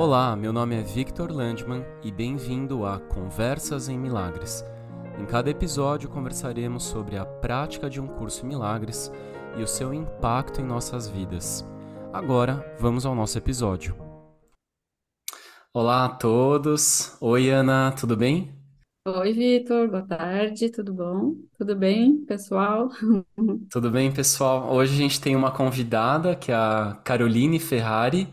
Olá, meu nome é Victor Landman e bem-vindo a Conversas em Milagres. Em cada episódio conversaremos sobre a prática de um curso em milagres e o seu impacto em nossas vidas. Agora, vamos ao nosso episódio. Olá a todos. Oi, Ana, tudo bem? Oi, Vitor, boa tarde, tudo bom? Tudo bem, pessoal? Tudo bem, pessoal? Hoje a gente tem uma convidada, que é a Caroline Ferrari,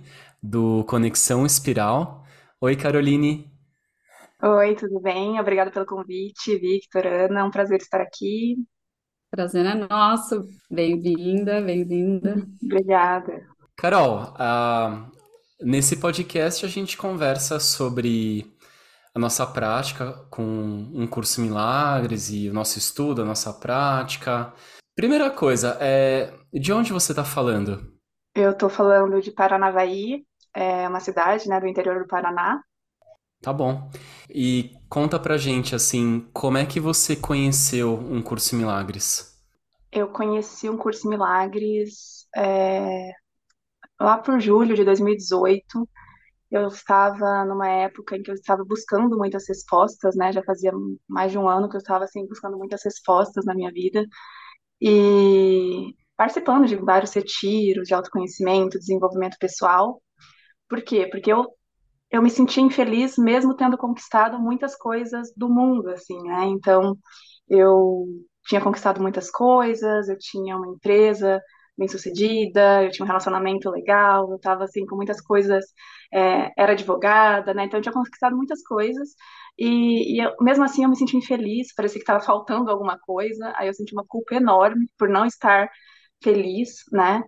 do Conexão Espiral. Oi, Caroline. Oi, tudo bem? Obrigada pelo convite, Victor, Ana, é um prazer estar aqui. Prazer é nosso. Bem-vinda, bem-vinda. Obrigada. Carol, ah, nesse podcast a gente conversa sobre a nossa prática com um curso Milagres e o nosso estudo, a nossa prática. Primeira coisa, é, de onde você está falando? Eu estou falando de Paranavaí, é uma cidade, né, do interior do Paraná. Tá bom. E conta pra gente, assim, como é que você conheceu um curso Milagres? Eu conheci um curso Milagres é, lá por julho de 2018. Eu estava numa época em que eu estava buscando muitas respostas, né? Já fazia mais de um ano que eu estava assim buscando muitas respostas na minha vida e participando de vários retiros de autoconhecimento, desenvolvimento pessoal. Por quê? Porque eu eu me sentia infeliz mesmo tendo conquistado muitas coisas do mundo, assim, né? Então, eu tinha conquistado muitas coisas, eu tinha uma empresa bem-sucedida, eu tinha um relacionamento legal, eu estava assim com muitas coisas, é, era advogada, né? Então eu tinha conquistado muitas coisas e, e eu, mesmo assim eu me senti infeliz, parecia que estava faltando alguma coisa. Aí eu senti uma culpa enorme por não estar feliz, né?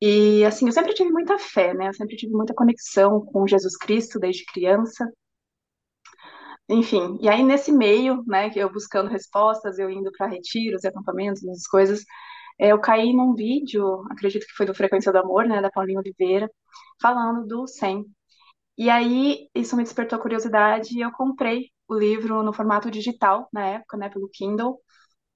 E assim, eu sempre tive muita fé, né? Eu sempre tive muita conexão com Jesus Cristo desde criança. Enfim, e aí nesse meio, né, que eu buscando respostas, eu indo para retiros acampamentos, essas coisas, é, eu caí num vídeo, acredito que foi do Frequência do Amor, né, da Paulinha Oliveira, falando do 100. E aí isso me despertou curiosidade e eu comprei o livro no formato digital na época, né, pelo Kindle,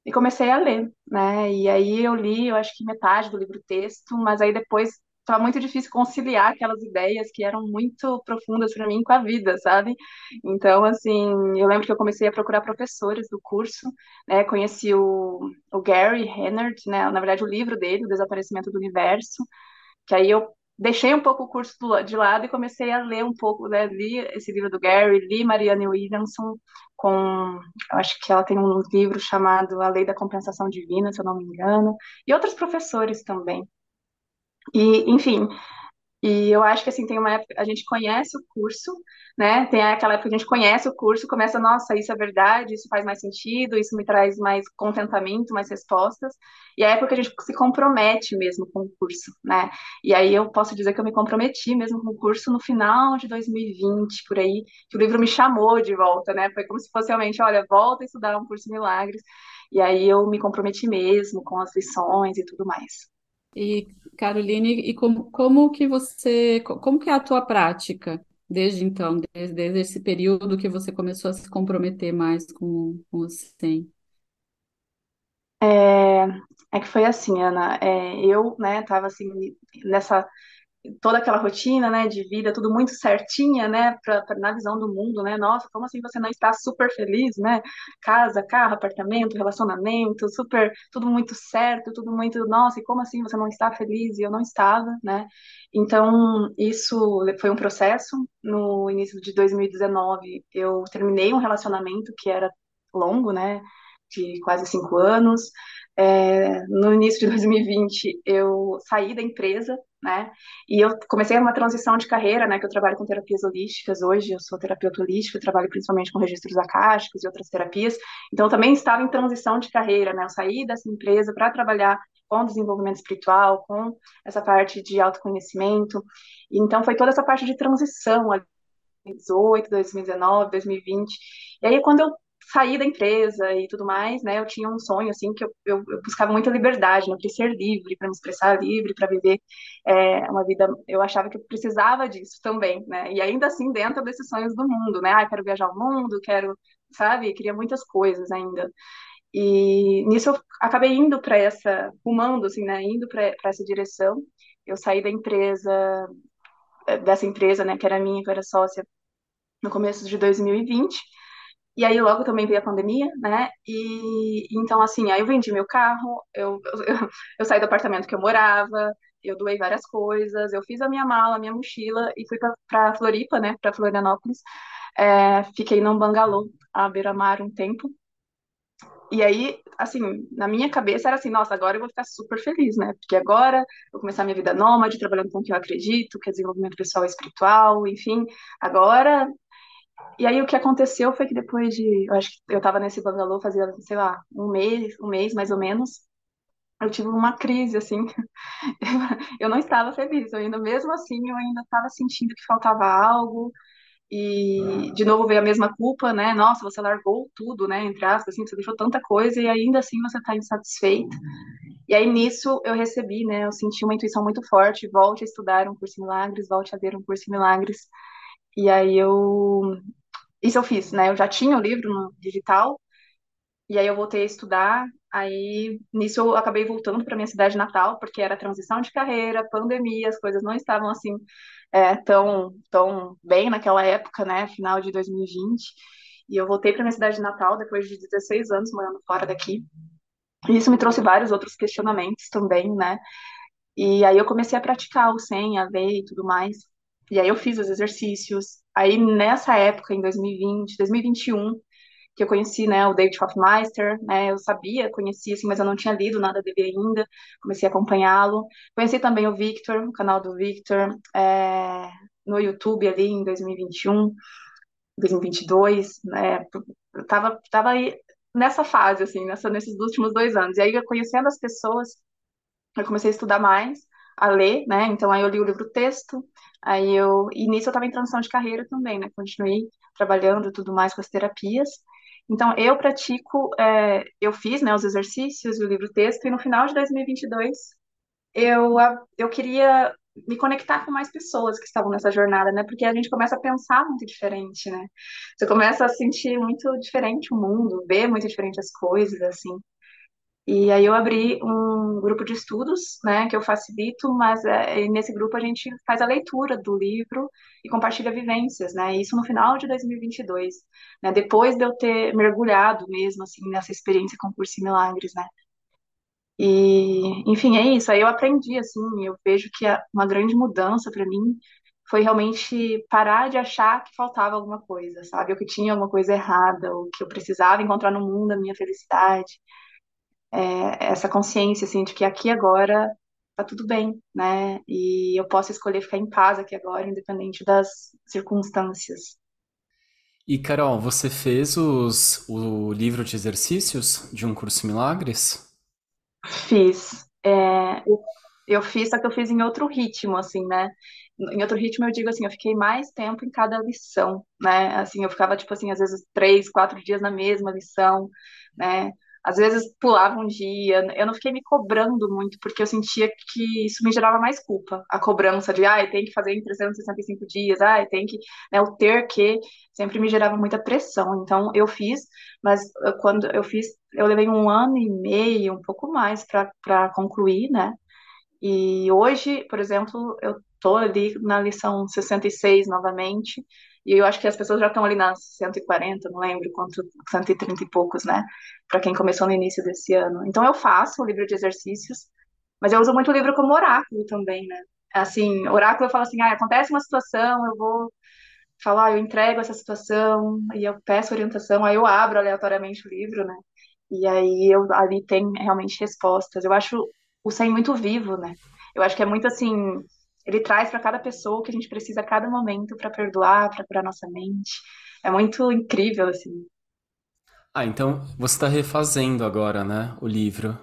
e comecei a ler, né? E aí eu li, eu acho que metade do livro texto, mas aí depois estava muito difícil conciliar aquelas ideias que eram muito profundas para mim com a vida, sabe? Então, assim, eu lembro que eu comecei a procurar professores do curso, né? Conheci o, o Gary Hennard, né? Na verdade, o livro dele, O Desaparecimento do Universo, que aí eu deixei um pouco o curso de lado e comecei a ler um pouco, né? Li esse livro do Gary, li Marianne Williamson com, eu acho que ela tem um livro chamado A Lei da Compensação Divina, se eu não me engano, e outros professores também. E, enfim, e eu acho que assim, tem uma época, a gente conhece o curso, né? Tem aquela época que a gente conhece o curso, começa, nossa, isso é verdade, isso faz mais sentido, isso me traz mais contentamento, mais respostas. E é a época que a gente se compromete mesmo com o curso, né? E aí eu posso dizer que eu me comprometi mesmo com o curso no final de 2020, por aí, que o livro me chamou de volta, né? Foi como se fosse realmente, olha, volta a estudar um curso de milagres. E aí eu me comprometi mesmo com as lições e tudo mais. E Caroline, e como, como que você, como que é a tua prática desde então, desde, desde esse período que você começou a se comprometer mais com, com o STEM? É, é que foi assim, Ana, é, eu, né, tava assim, nessa, toda aquela rotina, né, de vida, tudo muito certinha, né, pra, pra, na visão do mundo, né, nossa, como assim você não está super feliz, né, casa, carro, apartamento, relacionamento, super, tudo muito certo, tudo muito, nossa, e como assim você não está feliz? E eu não estava, né, então isso foi um processo, no início de 2019 eu terminei um relacionamento que era longo, né, de quase cinco anos, é, no início de 2020 eu saí da empresa, né? E eu comecei uma transição de carreira, né? Que eu trabalho com terapias holísticas hoje, eu sou terapeuta holística, trabalho principalmente com registros acásticos e outras terapias. Então também estava em transição de carreira, né? Eu saí dessa empresa para trabalhar com desenvolvimento espiritual, com essa parte de autoconhecimento. E, então foi toda essa parte de transição ali 2018, 2019, 2020. E aí, quando eu sair da empresa e tudo mais, né? Eu tinha um sonho, assim, que eu, eu, eu buscava muita liberdade, né? Eu queria ser livre, para me expressar livre, para viver é, uma vida. Eu achava que eu precisava disso também, né? E ainda assim, dentro desses sonhos do mundo, né? Ah, quero viajar ao mundo, quero, sabe? Queria muitas coisas ainda. E nisso eu acabei indo para essa, rumando, assim, né? Indo para essa direção. Eu saí da empresa dessa empresa, né, que era minha, que eu era sócia no começo de 2020. E aí logo também veio a pandemia, né? E então assim, aí eu vendi meu carro, eu, eu, eu saí do apartamento que eu morava, eu doei várias coisas, eu fiz a minha mala, a minha mochila e fui para Floripa, né, para Florianópolis. É, fiquei num bangalô à beira-mar um tempo. E aí, assim, na minha cabeça era assim, nossa, agora eu vou ficar super feliz, né? Porque agora eu vou começar minha vida nômade, trabalhando com o que eu acredito, que é desenvolvimento pessoal e espiritual, enfim. Agora e aí o que aconteceu foi que depois de, eu acho que eu estava nesse bangalô fazia, sei lá, um mês, um mês mais ou menos, eu tive uma crise assim. eu não estava feliz, eu ainda mesmo assim eu ainda estava sentindo que faltava algo. E de novo veio a mesma culpa, né? Nossa, você largou tudo, né? Entre aspas, assim, você deixou tanta coisa e ainda assim você está insatisfeito. E aí nisso eu recebi, né? Eu senti uma intuição muito forte, volte a estudar um curso em milagres, volte a ver um curso em milagres. E aí eu isso eu fiz, né? Eu já tinha o livro no digital, e aí eu voltei a estudar. Aí nisso eu acabei voltando para minha cidade natal, porque era transição de carreira, pandemia, as coisas não estavam assim é, tão, tão bem naquela época, né? Final de 2020. E eu voltei para minha cidade natal depois de 16 anos morando fora daqui. E isso me trouxe vários outros questionamentos também, né? E aí eu comecei a praticar o 100, a ver e tudo mais. E aí eu fiz os exercícios. Aí nessa época, em 2020, 2021, que eu conheci, né, o David Hoffmeister, né, eu sabia, conhecia, assim, mas eu não tinha lido nada dele ainda, comecei a acompanhá-lo. Conheci também o Victor, o canal do Victor, é, no YouTube ali em 2021, 2022, né, eu tava, tava aí nessa fase, assim, nessa, nesses últimos dois anos. E aí, conhecendo as pessoas, eu comecei a estudar mais, a ler, né, então aí eu li o livro texto, Aí eu, e nisso eu estava em transição de carreira também, né? Continuei trabalhando tudo mais com as terapias. Então eu pratico, é, eu fiz, né, os exercícios, o livro texto, e no final de 2022 eu, eu queria me conectar com mais pessoas que estavam nessa jornada, né? Porque a gente começa a pensar muito diferente, né? Você começa a sentir muito diferente o mundo, ver muito diferente as coisas, assim. E aí eu abri um grupo de estudos, né, que eu facilito, mas é, nesse grupo a gente faz a leitura do livro e compartilha vivências, né, isso no final de 2022, né, depois de eu ter mergulhado mesmo, assim, nessa experiência com Curso em Milagres, né. E, enfim, é isso, aí eu aprendi, assim, eu vejo que uma grande mudança para mim foi realmente parar de achar que faltava alguma coisa, sabe, ou que tinha alguma coisa errada, ou que eu precisava encontrar no mundo a minha felicidade, é, essa consciência assim de que aqui agora tá tudo bem, né? E eu posso escolher ficar em paz aqui agora, independente das circunstâncias. E Carol, você fez os, o livro de exercícios de um curso Milagres? Fiz. É, eu, eu fiz, só que eu fiz em outro ritmo, assim, né? Em outro ritmo, eu digo assim, eu fiquei mais tempo em cada lição, né? Assim, eu ficava, tipo assim, às vezes três, quatro dias na mesma lição, né? Às vezes pulava um dia, eu não fiquei me cobrando muito, porque eu sentia que isso me gerava mais culpa. A cobrança de, ai, tem que fazer em 365 dias, ai, tem que, né, o ter que, sempre me gerava muita pressão. Então, eu fiz, mas quando eu fiz, eu levei um ano e meio, um pouco mais, para concluir, né? E hoje, por exemplo, eu tô ali na lição 66 novamente, e eu acho que as pessoas já estão ali nas 140, não lembro quanto, 130 e poucos, né? Para quem começou no início desse ano. Então eu faço o livro de exercícios, mas eu uso muito o livro como oráculo também, né? Assim, oráculo eu falo assim, ah, acontece uma situação, eu vou falar, eu entrego essa situação, e eu peço orientação, aí eu abro aleatoriamente o livro, né? E aí eu ali tem realmente respostas. Eu acho o 100 muito vivo, né? Eu acho que é muito assim, ele traz para cada pessoa o que a gente precisa a cada momento para perdoar, para curar nossa mente. É muito incrível, assim. Ah, então você está refazendo agora, né, o livro.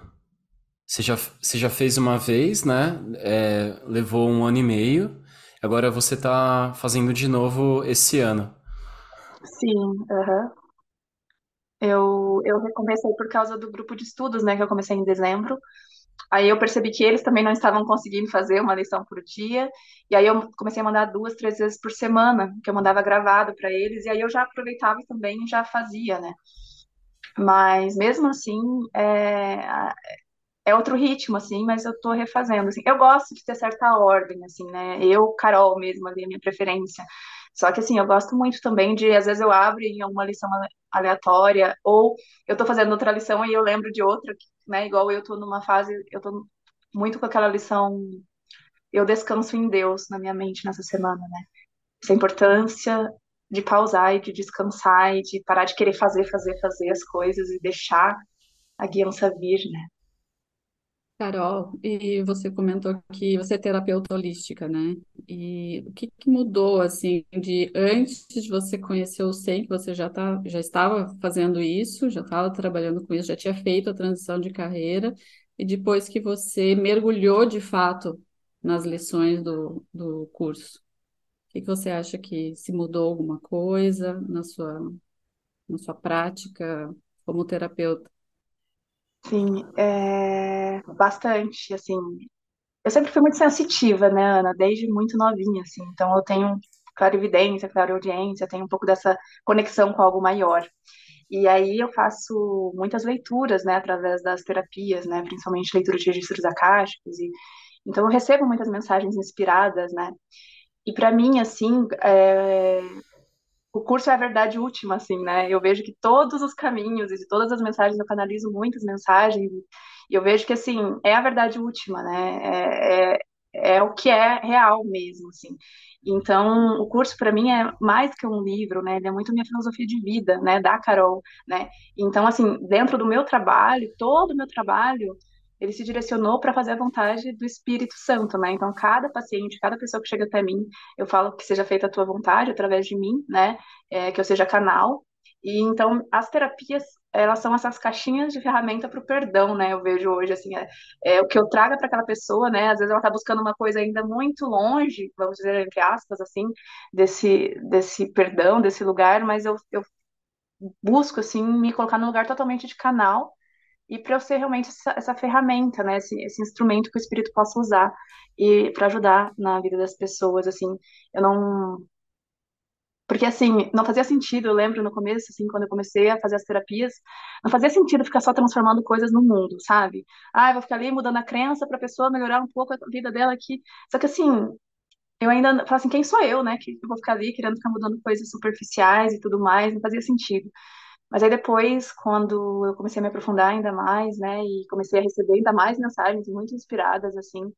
Você já, você já fez uma vez, né? É, levou um ano e meio. Agora você está fazendo de novo esse ano. Sim, aham. Eu, eu recomecei por causa do grupo de estudos, né, que eu comecei em dezembro. Aí eu percebi que eles também não estavam conseguindo fazer uma lição por dia, e aí eu comecei a mandar duas, três vezes por semana, que eu mandava gravado para eles, e aí eu já aproveitava e também já fazia, né? Mas mesmo assim, é, é outro ritmo, assim, mas eu tô refazendo, assim. Eu gosto de ter certa ordem, assim, né? Eu, Carol mesmo, ali, a minha preferência. Só que, assim, eu gosto muito também de, às vezes eu abro em alguma lição aleatória, ou eu tô fazendo outra lição e eu lembro de outra, né? Igual eu tô numa fase, eu tô muito com aquela lição, eu descanso em Deus na minha mente nessa semana, né? Essa importância de pausar e de descansar e de parar de querer fazer, fazer, fazer as coisas e deixar a guiança vir, né? Carol, e você comentou que você é terapeuta holística, né? E o que, que mudou, assim, de antes de você conhecer o SEM, que você já, tá, já estava fazendo isso, já estava trabalhando com isso, já tinha feito a transição de carreira, e depois que você mergulhou de fato nas lições do, do curso? O que, que você acha que se mudou alguma coisa na sua, na sua prática como terapeuta? Sim, é, bastante, assim. Eu sempre fui muito sensitiva, né, Ana, desde muito novinha, assim. Então eu tenho clarividência, clareaudiência, tenho um pouco dessa conexão com algo maior. E aí eu faço muitas leituras, né, através das terapias, né, principalmente leitura de registros acásticos e então eu recebo muitas mensagens inspiradas, né? E para mim, assim, é, o curso é a verdade última, assim, né? Eu vejo que todos os caminhos e todas as mensagens, eu canalizo muitas mensagens, e eu vejo que, assim, é a verdade última, né? É, é, é o que é real mesmo, assim. Então, o curso para mim é mais que um livro, né? Ele é muito minha filosofia de vida, né? Da Carol, né? Então, assim, dentro do meu trabalho, todo o meu trabalho, ele se direcionou para fazer a vontade do Espírito Santo, né? Então, cada paciente, cada pessoa que chega até mim, eu falo que seja feita a tua vontade através de mim, né? É, que eu seja canal. E então, as terapias, elas são essas caixinhas de ferramenta para o perdão, né? Eu vejo hoje, assim, é, é o que eu trago para aquela pessoa, né? Às vezes ela está buscando uma coisa ainda muito longe, vamos dizer, entre aspas, assim, desse, desse perdão, desse lugar, mas eu, eu busco, assim, me colocar num lugar totalmente de canal e para eu ser realmente essa, essa ferramenta, né, esse, esse, instrumento que o espírito possa usar e para ajudar na vida das pessoas, assim, eu não porque assim, não fazia sentido, eu lembro no começo, assim, quando eu comecei a fazer as terapias, não fazia sentido ficar só transformando coisas no mundo, sabe? Ah, eu vou ficar ali mudando a crença para a pessoa melhorar um pouco a vida dela aqui. Só que assim, eu ainda falo assim, quem sou eu, né, que eu vou ficar ali querendo ficar mudando coisas superficiais e tudo mais, não fazia sentido. Mas aí depois, quando eu comecei a me aprofundar ainda mais, né, e comecei a receber ainda mais mensagens muito inspiradas, assim,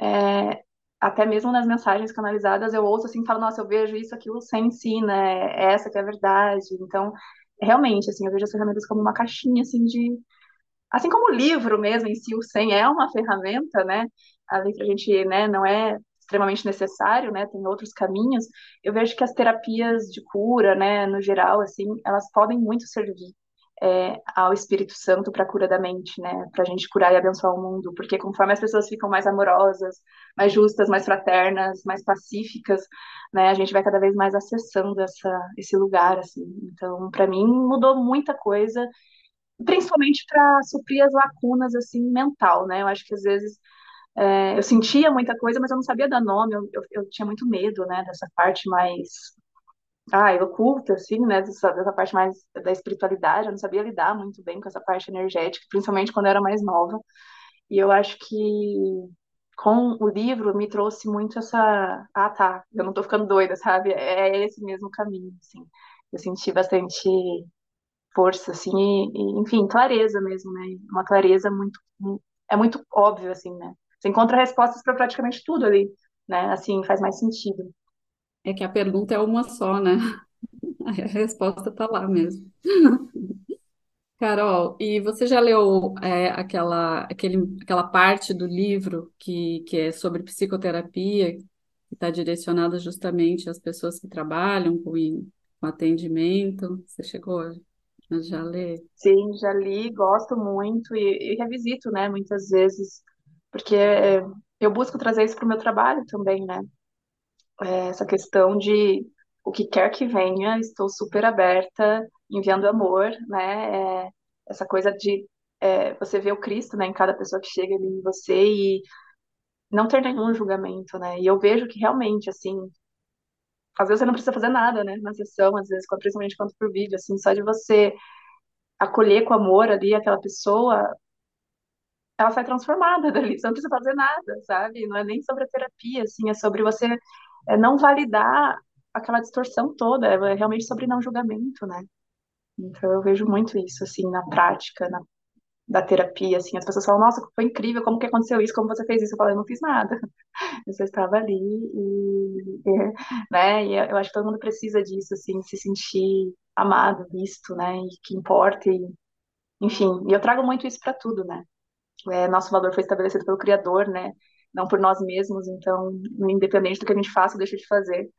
é, até mesmo nas mensagens canalizadas, eu ouço assim, falo, nossa, eu vejo isso, aquilo sem si, né, é essa que é a verdade. Então, realmente, assim, eu vejo as ferramentas como uma caixinha, assim, de... Assim como o livro mesmo em si, o SEM é uma ferramenta, né, ali pra gente, né, não é extremamente necessário, né? Tem outros caminhos. Eu vejo que as terapias de cura, né, no geral, assim, elas podem muito servir é, ao Espírito Santo para a cura da mente, né? Para a gente curar e abençoar o mundo, porque conforme as pessoas ficam mais amorosas, mais justas, mais fraternas, mais pacíficas, né? A gente vai cada vez mais acessando essa, esse lugar, assim. Então, para mim, mudou muita coisa, principalmente para suprir as lacunas assim mental, né? Eu acho que às vezes é, eu sentia muita coisa, mas eu não sabia dar nome, eu, eu, eu, tinha muito medo, né, dessa parte mais, ah, oculta, assim, né, dessa, dessa parte mais da espiritualidade, eu não sabia lidar muito bem com essa parte energética, principalmente quando eu era mais nova, e eu acho que com o livro me trouxe muito essa, ah, tá, eu não tô ficando doida, sabe, é, é esse mesmo caminho, assim, eu senti bastante força, assim, e, e enfim, clareza mesmo, né, uma clareza muito, é muito óbvio, assim, né, você encontra respostas para praticamente tudo ali, né? Assim, faz mais sentido. É que a pergunta é uma só, né? A resposta está lá mesmo. Carol, e você já leu é, aquela, aquele, aquela parte do livro que, que é sobre psicoterapia, que está direcionada justamente às pessoas que trabalham com, com atendimento? Você chegou a já ler? Sim, já li, gosto muito e, e revisito, né, muitas vezes porque eu busco trazer isso para o meu trabalho também, né? É, essa questão de o que quer que venha, estou super aberta, enviando amor, né? É, essa coisa de é, você ver o Cristo, né, em cada pessoa que chega ali em você e não ter nenhum julgamento, né? E eu vejo que realmente, assim, às vezes você não precisa fazer nada, né, na sessão, às vezes, principalmente quando por vídeo, assim, só de você acolher com amor ali aquela pessoa, ela sai transformada dali, você não precisa fazer nada, sabe? Não é nem sobre a terapia, assim, é sobre você é, não validar aquela distorção toda, é realmente sobre não julgamento, né? Então eu vejo muito isso, assim, na prática, na, da terapia, assim, as pessoas falam, nossa, foi incrível, como que aconteceu isso, como você fez isso? Eu falo, eu não fiz nada, eu só estava ali e, e, né, e eu acho que todo mundo precisa disso, assim, se sentir amado, visto, né, e que importa, e, enfim, e eu trago muito isso para tudo, né, é, nosso valor foi estabelecido pelo Criador, né? Não por nós mesmos, então, independente do que a gente faça ou deixa de fazer,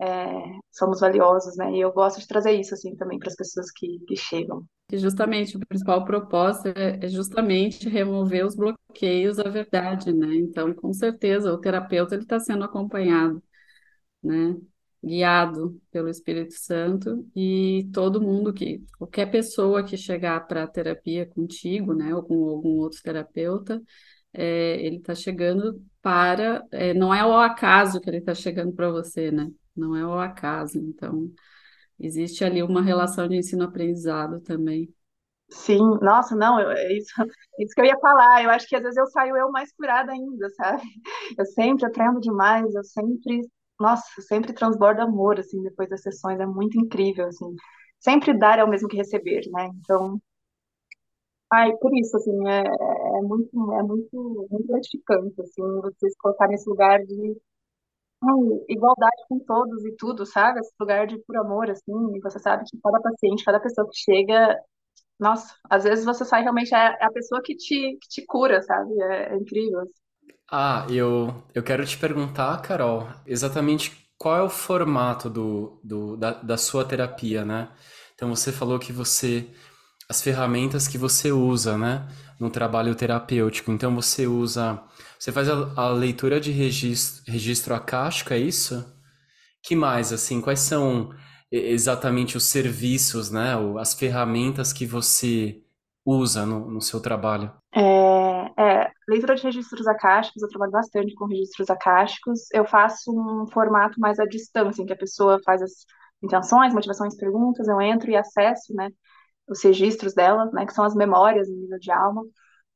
é, somos valiosos, né? E eu gosto de trazer isso, assim, também para as pessoas que, que chegam. E justamente o principal propósito é, é justamente remover os bloqueios à verdade, né? Então, com certeza, o terapeuta ele está sendo acompanhado, né? Guiado pelo Espírito Santo e todo mundo que, qualquer pessoa que chegar para terapia contigo, né, ou com algum outro terapeuta, é, ele está chegando para, é, não é ao acaso que ele está chegando para você, né, não é ao acaso, então existe ali uma relação de ensino-aprendizado também. Sim, nossa, não, eu, é isso, isso que eu ia falar. Eu acho que às vezes eu saio eu mais curada ainda, sabe? Eu sempre aprendo demais, eu sempre nossa, sempre transborda amor, assim, depois das sessões, é muito incrível, assim. Sempre dar é o mesmo que receber, né? Então, ai, por isso, assim, é, é muito, é muito, muito gratificante, assim, vocês colocar nesse lugar de ai, igualdade com todos e tudo, sabe? Esse lugar de puro amor, assim, e você sabe que cada paciente, cada pessoa que chega, nossa, às vezes você sai realmente, é a pessoa que te, que te cura, sabe? É, é incrível, assim. Ah, eu, eu quero te perguntar, Carol, exatamente qual é o formato do, do, da, da sua terapia, né? Então você falou que você, as ferramentas que você usa, né, no trabalho terapêutico. Então você usa, você faz a, a leitura de registro, registro acástico, é isso? Que mais, assim, quais são exatamente os serviços, né, as ferramentas que você usa no, no seu trabalho? É, é, leitura de registros acásticos, eu trabalho bastante com registros acásticos. Eu faço um formato mais à distância, em que a pessoa faz as intenções, motivações, perguntas, eu entro e acesso, né, os registros dela, né, que são as memórias em nível de alma,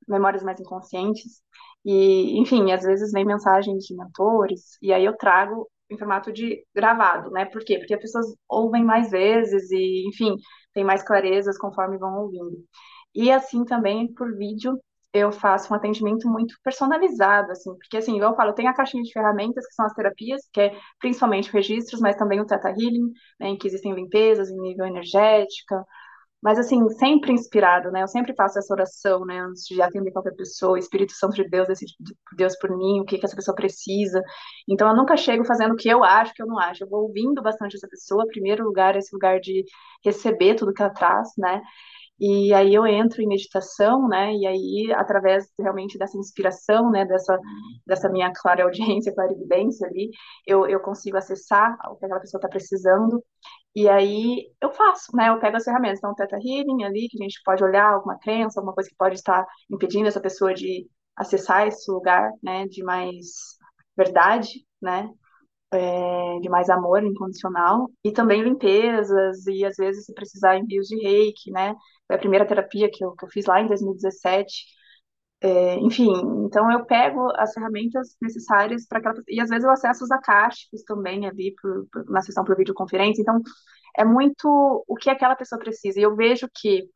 memórias mais inconscientes. E, enfim, às vezes vem mensagens de mentores, e aí eu trago em formato de gravado, né? Por quê? Porque as pessoas ouvem mais vezes e, enfim, tem mais clarezas conforme vão ouvindo. E assim também por vídeo eu faço um atendimento muito personalizado, assim, porque assim, eu falo, tem a caixinha de ferramentas, que são as terapias, que é principalmente registros, mas também o Theta Healing, né, em que existem limpezas em nível energética, mas assim, sempre inspirado, né, eu sempre faço essa oração, né, antes de atender qualquer pessoa, Espírito Santo de Deus, decide Deus por mim, o que que essa pessoa precisa, então eu nunca chego fazendo o que eu acho, que eu não acho, eu vou ouvindo bastante essa pessoa, primeiro lugar, esse lugar de receber tudo que ela traz, né, e aí eu entro em meditação, né? E aí, através realmente dessa inspiração, né? Dessa, dessa minha clara audiência, clara evidência ali, eu, eu consigo acessar o que aquela pessoa está precisando. E aí eu faço, né? Eu pego as ferramentas. Então, Teta Healing ali, que a gente pode olhar alguma crença, alguma coisa que pode estar impedindo essa pessoa de acessar esse lugar, né? De mais verdade, né? é, de mais amor incondicional, e também limpezas, e às vezes se precisar envios de reiki, né? Foi a primeira terapia que eu, que eu fiz lá em 2017. É, enfim, então eu pego as ferramentas necessárias para aquela e às vezes eu acesso os acásticos também ali por, por, na sessão por videoconferência, então é muito o que aquela pessoa precisa. E eu vejo que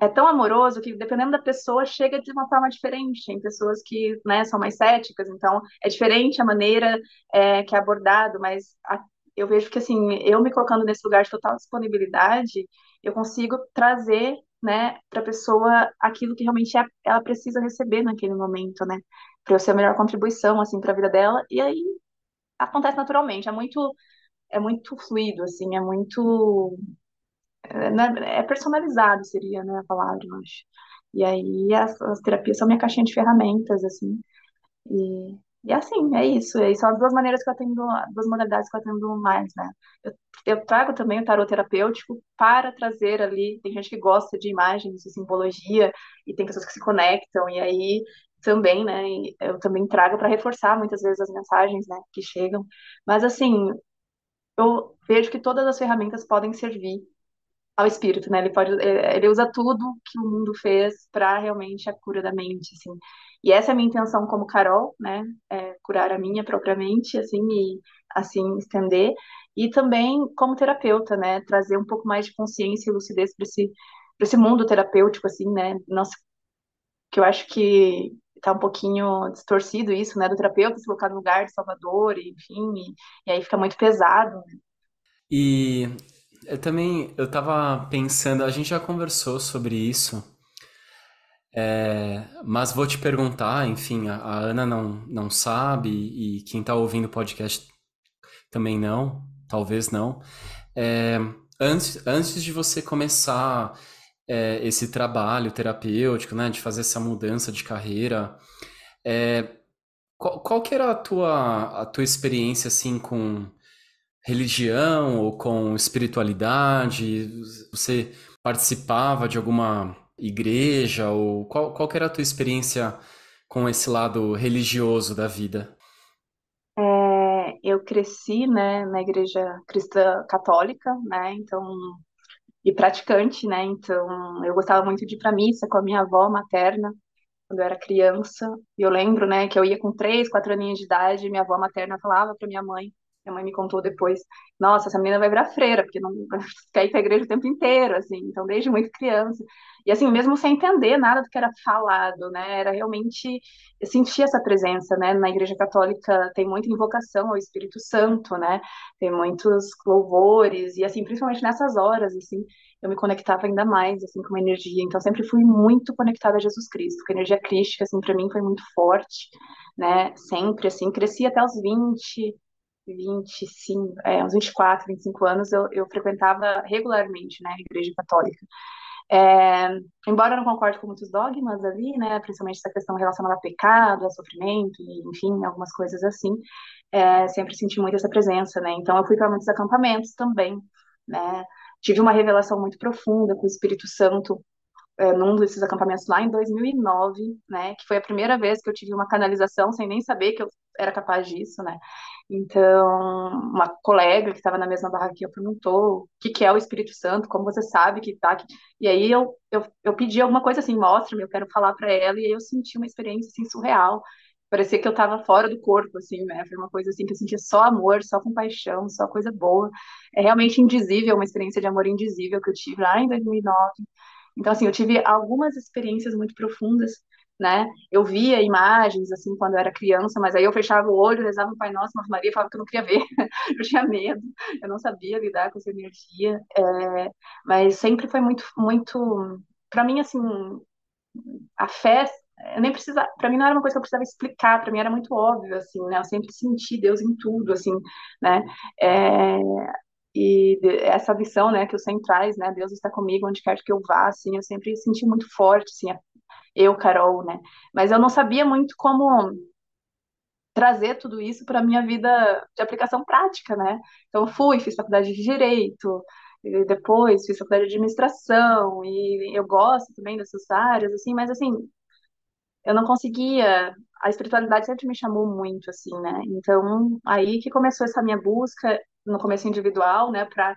é tão amoroso que, dependendo da pessoa, chega de uma forma diferente. Tem pessoas que né, são mais céticas, então é diferente a maneira é, que é abordado, mas a, eu vejo que, assim, eu me colocando nesse lugar de total disponibilidade, eu consigo trazer né, para a pessoa aquilo que realmente é, ela precisa receber naquele momento, né? Para eu ser a melhor contribuição, assim, para a vida dela. E aí acontece naturalmente. É muito, é muito fluido, assim, é muito é, é personalizado, seria, né, a palavra, eu acho. E aí as, as terapias são minha caixinha de ferramentas, assim. E, e assim, é isso. E são as duas maneiras que eu atendo, duas modalidades que eu atendo mais, né? Eu, eu trago também o tarot terapêutico para trazer ali, tem gente que gosta de imagens, de simbologia, e tem pessoas que se conectam, e aí também, né, eu também trago para reforçar muitas vezes as mensagens, né, que chegam. Mas assim, eu vejo que todas as ferramentas podem servir ao espírito, né? Ele pode, ele usa tudo que o mundo fez para realmente a cura da mente, assim. E essa é a minha intenção como Carol, né? É curar a minha propriamente, assim, e assim estender. E também como terapeuta, né? Trazer um pouco mais de consciência e lucidez para esse, esse mundo terapêutico, assim, né? Nossa, que eu acho que tá um pouquinho distorcido isso, né? Do terapeuta se colocar no lugar de Salvador, enfim, e, e aí fica muito pesado. Né? E eu também, eu tava pensando, a gente já conversou sobre isso, é, mas vou te perguntar, enfim, a, a, Ana não, não sabe e quem tá ouvindo o podcast também não, talvez não. É, antes, antes de você começar é, esse trabalho terapêutico, né, de fazer essa mudança de carreira, é, qual, qual que era a tua, a tua experiência, assim, com religião ou com espiritualidade? Você participava de alguma igreja ou qual, qual era a tua experiência com esse lado religioso da vida? É, eu cresci, né, na igreja cristã católica, né, então e praticante, né, então eu gostava muito de ir para missa com a minha avó materna quando eu era criança. E eu lembro, né, que eu ia com três, quatro aninhos de idade, e minha avó materna falava para minha mãe minha mãe me contou depois, nossa, essa menina vai virar freira, porque não quer ir para a igreja o tempo inteiro, assim, então desde muito criança. E assim, mesmo sem entender nada do que era falado, né, era realmente, eu sentia essa presença, né, na igreja católica tem muita invocação ao Espírito Santo, né, tem muitos louvores, e assim, principalmente nessas horas, assim, eu me conectava ainda mais, assim, com uma energia, então sempre fui muito conectada a Jesus Cristo, a energia crística, assim, para mim foi muito forte, né, sempre, assim, cresci até os 20, 25, é, uns 24, 25 anos, eu, eu frequentava regularmente, né, a igreja católica. É, embora eu não concorde com muitos dogmas ali, né, principalmente essa questão relacionada a pecado, a sofrimento, e, enfim, algumas coisas assim, é, sempre senti muito essa presença, né, então eu fui para muitos acampamentos também, né, tive uma revelação muito profunda com o Espírito Santo é, num desses acampamentos lá em 2009, né, que foi a primeira vez que eu tive uma canalização sem nem saber que eu era capaz disso, né, então, uma colega que estava na mesma barra que eu perguntou o que, que é o Espírito Santo, como você sabe que tá aqui. E aí eu, eu, eu pedi alguma coisa assim, mostra-me, eu quero falar para ela, e aí eu senti uma experiência assim, surreal. Parecia que eu estava fora do corpo, assim, né? Foi uma coisa assim que eu sentia só amor, só compaixão, só coisa boa. É realmente indizível, uma experiência de amor indizível que eu tive lá em 2009. Então, assim, eu tive algumas experiências muito profundas né? Eu via imagens, assim, quando eu era criança, mas aí eu fechava o olho, rezava o Pai Nosso, Ave Maria, falava que eu não queria ver, eu tinha medo, eu não sabia lidar com essa energia, é, mas sempre foi muito, muito, para mim, assim, a fé, eu nem precisa, para mim não era uma coisa que eu precisava explicar, para mim era muito óbvio, assim, né? Eu sempre senti Deus em tudo, assim, né? É, e essa lição, né, que o Sem traz, né, Deus está comigo onde quer que eu vá, assim, eu sempre senti muito forte, assim, eu, Carol, né? Mas eu não sabia muito como trazer tudo isso para a minha vida de aplicação prática, né? Então, fui, fiz faculdade de Direito, e depois fiz faculdade de Administração, e eu gosto também dessas áreas, assim, mas, assim, eu não conseguia... A espiritualidade sempre me chamou muito, assim, né? Então, aí que começou essa minha busca, no começo individual, né, para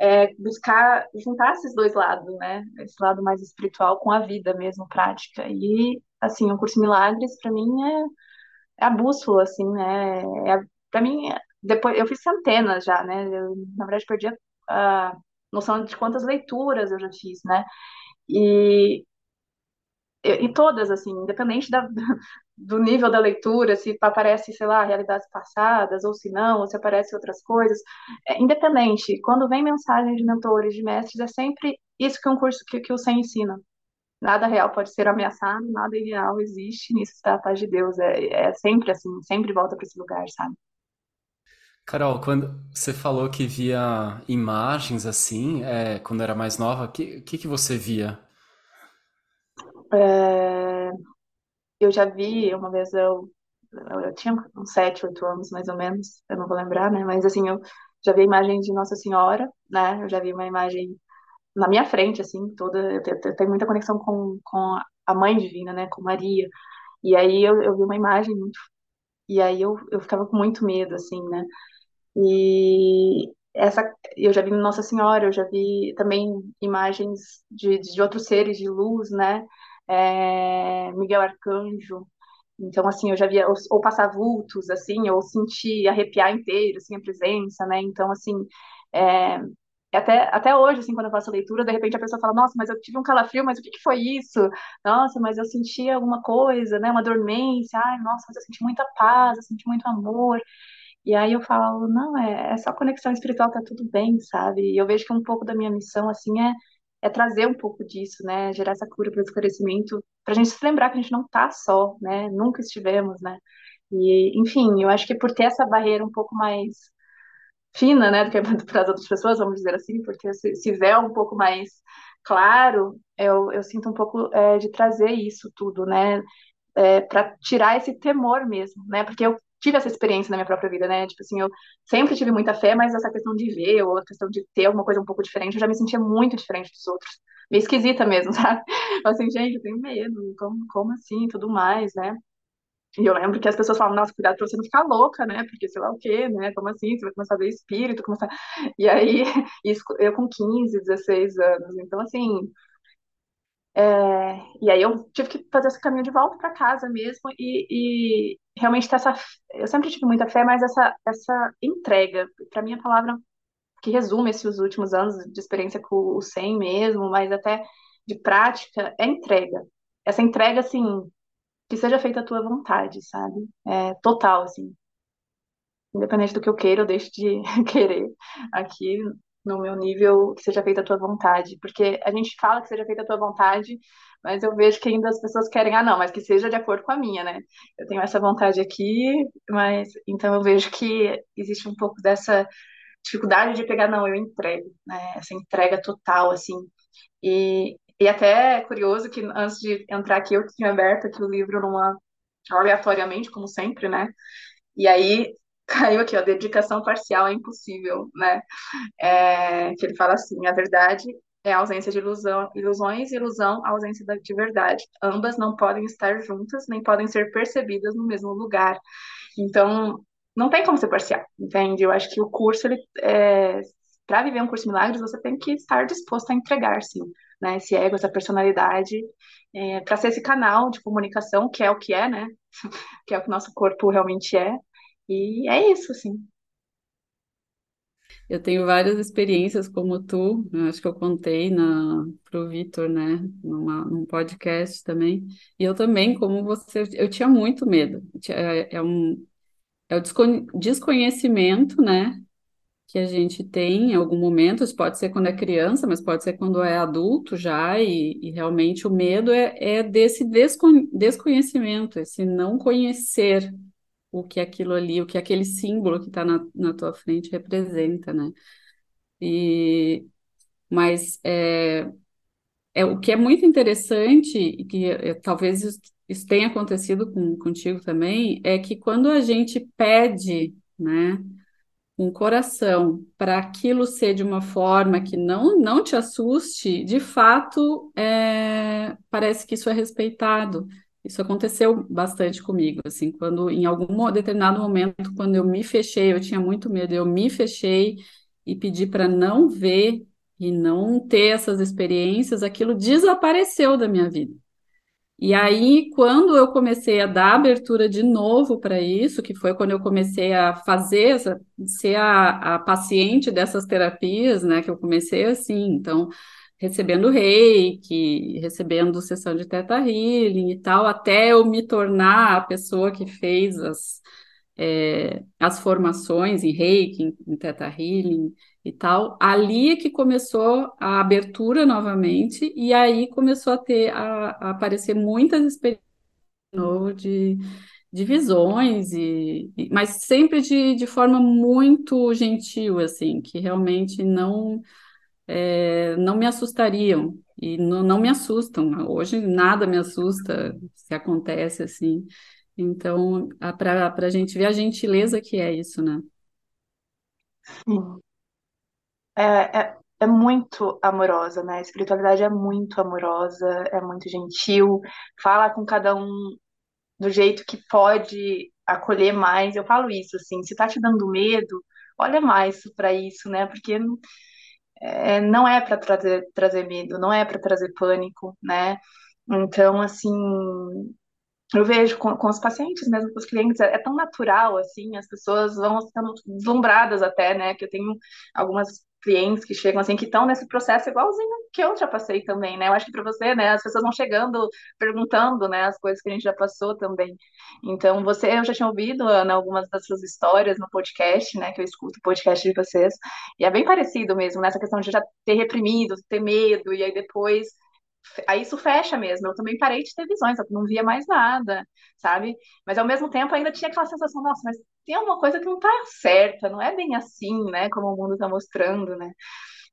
é, buscar juntar esses dois lados, né? Esse lado mais espiritual com a vida mesmo, prática. E, assim, o curso Milagres, para mim, é, é, a bússola, assim, né? É, para mim, depois eu fiz centenas já, né? Eu, na verdade, perdi a, a noção de quantas leituras eu já fiz, né? E e todas, assim, independente da, do nível da leitura, se aparece, sei lá, realidades passadas, ou se não, ou se aparece outras coisas, é, independente, quando vem mensagem de mentores, de mestres, é sempre isso que um curso que, que o SEM ensina. Nada real pode ser ameaçado, nada irreal existe, nisso está a paz de Deus. É, é sempre assim, sempre volta para esse lugar, sabe? Carol, quando você falou que via imagens assim, é, quando era mais nova, o que, que, que você via? É, eu já vi, uma vez eu, eu tinha uns 7, 8 anos mais ou menos, eu não vou lembrar, né? Mas assim, eu já vi a imagem de Nossa Senhora, né? Eu já vi uma imagem na minha frente, assim, toda. Eu tenho, eu tenho muita conexão com, com a Mãe Divina, né? Com Maria. E aí eu, eu vi uma imagem muito. E aí eu, eu ficava com muito medo, assim, né? E, essa eu já vi Nossa Senhora, eu já vi também imagens de, de outros seres de luz, né? É, Miguel Arcanjo. Então, assim, eu já via ou, ou passar vultos, assim, ou sentir, arrepiar inteiro, assim, a presença, né? Então, assim, é, até, até hoje, assim, quando eu faço leitura, de repente a pessoa fala, nossa, mas eu tive um calafrio, mas o que que foi isso? Nossa, mas eu senti alguma coisa, né? Uma dormência, ai, nossa, mas eu senti muita paz, eu senti muito amor. E aí eu falo, não, é, é só conexão espiritual, tá tudo bem, sabe? E eu vejo que um pouco da minha missão, assim, é, é trazer um pouco disso, né? Gerar essa cura para o esclarecimento, para a gente se lembrar que a gente não tá só, né? Nunca estivemos, né? E, enfim, eu acho que por ter essa barreira um pouco mais fina, né, do que para as outras pessoas, vamos dizer assim, porque se, se véu um pouco mais claro, eu, eu sinto um pouco é, de trazer isso tudo, né, é, para tirar esse temor mesmo, né, porque eu tive essa experiência na minha própria vida, né? Tipo assim, eu sempre tive muita fé, mas essa questão de ver ou a questão de ter alguma coisa um pouco diferente, eu já me sentia muito diferente dos outros. Meio esquisita mesmo, sabe? Assim, gente, eu tenho medo, como, como assim, tudo mais, né? E eu lembro que as pessoas falavam, nossa, cuidado pra você não ficar louca, né? Porque sei lá o quê, né? Como assim? Você vai começar a ver espírito, começar... E aí, isso, eu com 15, 16 anos. Então, assim... É... E aí eu tive que fazer esse caminho de volta para casa mesmo e, e realmente ter essa... Eu sempre tive muita fé, mas essa, essa entrega, para mim a palavra que resume esses últimos anos de experiência com o SEM mesmo, mas até de prática, é entrega. Essa entrega, assim, que seja feita a tua vontade, sabe? É total, assim. Independente do que eu queira, eu deixo de querer aqui no meu nível que seja feita a tua vontade. Porque a gente fala que seja feita a tua vontade, mas eu vejo que ainda as pessoas querem, ah, não, mas que seja de acordo com a minha, né? Eu tenho essa vontade aqui, mas então eu vejo que existe um pouco dessa dificuldade de pegar, não, eu entrego, né? Essa entrega total, assim. E, e até é curioso que antes de entrar aqui, eu tinha aberto aqui o livro numa aleatoriamente, como sempre, né? E aí caiu aqui, ó, dedicação parcial é impossível, né? É, que ele fala assim, a verdade é a ausência de ilusão, ilusões ilusão a ausência de verdade. Ambas não podem estar juntas, nem podem ser percebidas no mesmo lugar. Então, não tem como ser parcial, entende? Eu acho que o curso, ele, é, para viver um curso de milagres, você tem que estar disposto a entregar, sim né, esse ego, essa personalidade, é, para ser esse canal de comunicação, que é o que é, né, que é o que o nosso corpo realmente é, e é isso, assim. Eu tenho várias experiências como tu, acho que eu contei na, pro Vitor, né, numa, num podcast também, e eu também, como você, eu tinha muito medo, é, é um, é o desconhecimento, né, que a gente tem em algum momento, isso pode ser quando é criança, mas pode ser quando é adulto já, e, e realmente o medo é, é desse desconhecimento, esse não conhecer o que aquilo ali, o que aquele símbolo que está na, na tua frente representa, né? E, mas é, é o que é muito interessante, e que é, talvez isso, tenha acontecido com, contigo também, é que quando a gente pede, né? um coração para aquilo ser de uma forma que não, não te assuste, de fato, é, parece que isso é respeitado. Isso aconteceu bastante comigo, assim, quando em algum determinado momento, quando eu me fechei, eu tinha muito medo, eu me fechei e pedi para não ver e não ter essas experiências, aquilo desapareceu da minha vida. E aí, quando eu comecei a dar abertura de novo para isso, que foi quando eu comecei a fazer, ser a, a paciente dessas terapias, né, que eu comecei assim, então, recebendo reiki, recebendo sessão de teta healing e tal, até eu me tornar a pessoa que fez as, é, as formações em reiki, em, em teta healing, e tal. Ali é que começou a abertura novamente, e aí começou a ter a, a aparecer muitas experiências de, de visões, e, e, mas sempre de, de forma muito gentil, assim, que realmente não, é, não me assustariam. E não, não me assustam. Hoje nada me assusta se acontece assim. Então, para a gente ver a gentileza que é isso, né? É, é, é muito amorosa, né? A espiritualidade é muito amorosa, é muito gentil, fala com cada um do jeito que pode acolher mais. Eu falo isso, assim, se tá te dando medo, olha mais para isso, né? Porque é, não é para trazer, trazer medo, não é para trazer pânico, né? Então, assim, eu vejo com, com, os pacientes mesmo, com os clientes, é, é, tão natural, assim, as pessoas vão ficando deslumbradas até, né? Que eu tenho algumas clientes que chegam assim, que estão nesse processo igualzinho que eu já passei também, né? Eu acho que para você, né, as pessoas vão chegando, perguntando, né, as coisas que a gente já passou também. Então, você, eu já tinha ouvido, Ana, algumas das suas histórias no podcast, né, que eu escuto o podcast de vocês, e é bem parecido mesmo, nessa questão de já ter reprimido, ter medo, e aí depois aí isso fecha mesmo. Eu também parei de ter visões, eu não via mais nada, sabe? Mas ao mesmo tempo ainda tinha aquela sensação, nossa, mas tem alguma coisa que não tá certa, não é bem assim, né? Como o mundo tá mostrando, né?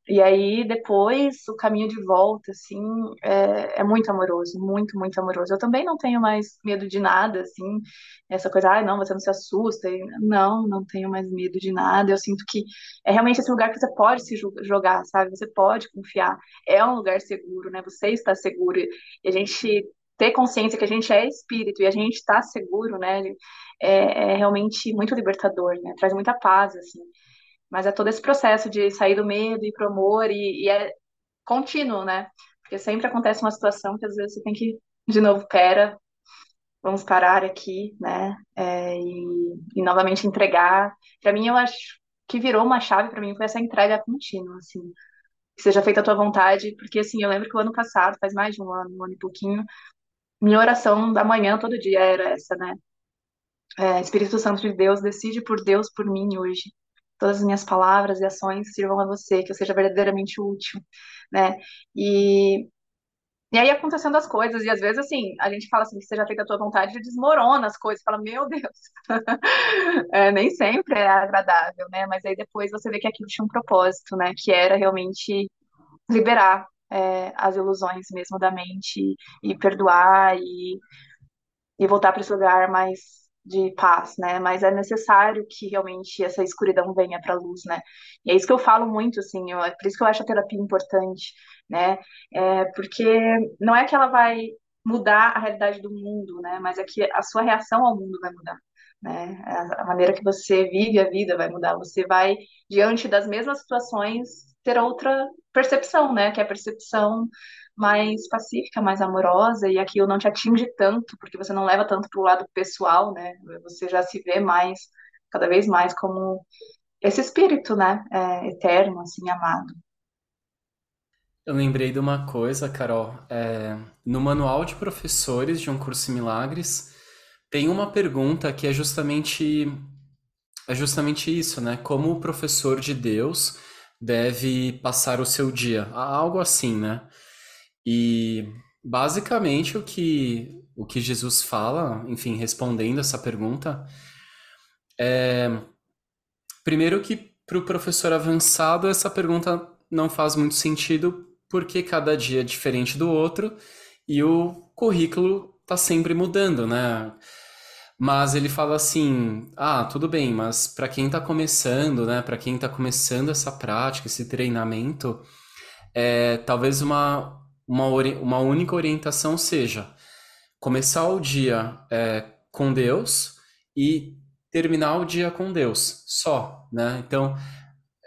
E aí, depois, o caminho de volta, assim, é, é, muito amoroso, muito, muito amoroso. Eu também não tenho mais medo de nada, assim, essa coisa, ah, não, você não se assusta. Não, não tenho mais medo de nada. Eu sinto que é realmente esse lugar que você pode se jogar, sabe? Você pode confiar. É um lugar seguro, né? Você está seguro. E a gente ter consciência que a gente é espírito e a gente está seguro, né? É, é realmente muito libertador, né? Traz muita paz, assim. Mas é todo esse processo de sair do medo e pro amor e, e é contínuo, né? Porque sempre acontece uma situação que às vezes você tem que, de novo, pera, vamos parar aqui, né? É, e, e, novamente entregar. Para mim, eu acho que virou uma chave para mim foi essa entrega contínua, assim. Que seja feita a tua vontade, porque assim, eu lembro que o ano passado, faz mais de um ano, um ano e pouquinho, minha oração da manhã todo dia era essa, né? É, Espírito Santo de Deus, decide por Deus por mim hoje todas as minhas palavras e ações sirvam a você, que eu seja verdadeiramente útil, né? E, e aí acontecendo as coisas, e às vezes, assim, a gente fala assim, que seja feita a tua vontade, e desmorona as coisas, fala, meu Deus, é, nem sempre é agradável, né? Mas aí depois você vê que aquilo tinha um propósito, né? Que era realmente liberar é, as ilusões mesmo da mente e perdoar e, e voltar para esse lugar mais de paz, né? Mas é necessário que realmente essa escuridão venha para a luz, né? E é isso que eu falo muito, assim, eu, é por isso que eu acho a terapia importante, né? É porque não é que ela vai mudar a realidade do mundo, né? Mas é que a sua reação ao mundo vai mudar, né? A maneira que você vive a vida vai mudar. Você vai diante das mesmas situações ter outra percepção, né? Que é a percepção mais pacífica, mais amorosa, e aquilo não te atinge tanto, porque você não leva tanto para o lado pessoal, né? Você já se vê mais, cada vez mais, como esse espírito, né? É, eterno, assim, amado. Eu lembrei de uma coisa, Carol. É, no manual de professores de um curso em milagres, tem uma pergunta que é justamente é justamente isso, né? Como o professor de Deus deve passar o seu dia? Algo assim, né? E basicamente o que, o que Jesus fala, enfim, respondendo essa pergunta, é primeiro que para o professor avançado essa pergunta não faz muito sentido porque cada dia é diferente do outro e o currículo está sempre mudando, né? Mas ele fala assim: ah, tudo bem, mas para quem está começando, né? Para quem está começando essa prática, esse treinamento, é, talvez uma uma, uma única orientação seja começar o dia é, com Deus e terminar o dia com Deus, só, né? Então,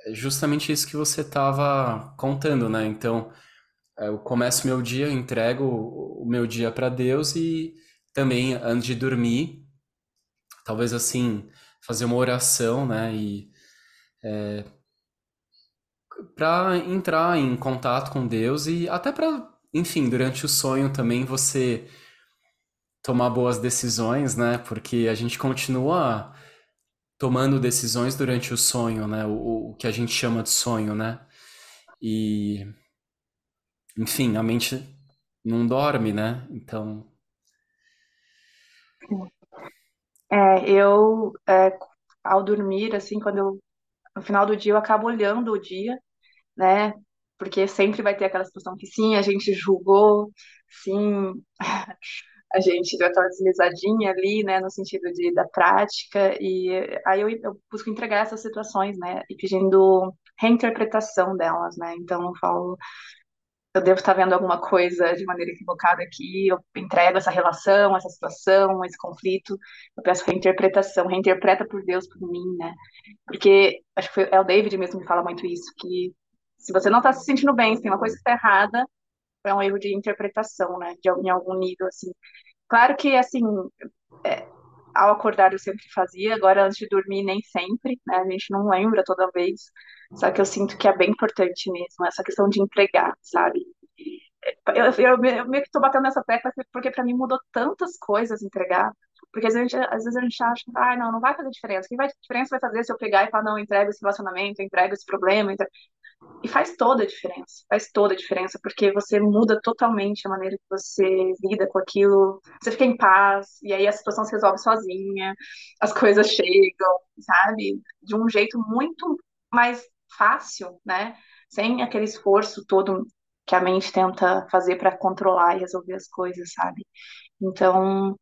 é justamente isso que você estava contando, né? Então, é, eu começo meu dia, entrego o meu dia para Deus e também antes de dormir, talvez assim, fazer uma oração, né? E é, para entrar em contato com Deus e até para enfim, durante o sonho também você tomar boas decisões, né? Porque a gente continua tomando decisões durante o sonho, né? O, o que a gente chama de sonho, né? E, enfim, a mente não dorme, né? Então. É, eu, é, ao dormir, assim, quando eu, no final do dia, eu acabo olhando o dia, né? porque sempre vai ter aquela situação que sim, a gente julgou, sim, a gente deu aquela deslizadinha ali, né, no sentido de, da prática, e aí eu, eu busco entregar essas situações, né, e pedindo reinterpretação delas, né, então eu falo, eu devo estar vendo alguma coisa de maneira equivocada aqui, eu entrego essa relação, essa situação, esse conflito, eu peço reinterpretação, reinterpreta por Deus, por mim, né? Porque acho que foi, é o David mesmo que fala muito isso, que se você não está se sentindo bem, se tem uma coisa que está errada, é um erro de interpretação, né? De, em algum nível, assim. Claro que, assim, é, ao acordar eu sempre fazia, agora antes de dormir nem sempre, né? A gente não lembra toda vez. Só que eu sinto que é bem importante mesmo, essa questão de entregar, sabe? Eu, eu, eu meio que tô batendo nessa tecla porque para mim mudou tantas coisas entregar. Porque às vezes, às vezes a gente acha ah, não, não vai fazer diferença. Quem vai diferença vai fazer se eu pegar e falar, não, entrega esse relacionamento, entrega esse problema. Entrega... E faz toda a diferença, faz toda a diferença, porque você muda totalmente a maneira que você lida com aquilo, você fica em paz, e aí a situação se resolve sozinha, as coisas chegam, sabe? De um jeito muito mais fácil, né? Sem aquele esforço todo que a mente tenta fazer para controlar e resolver as coisas, sabe? Então,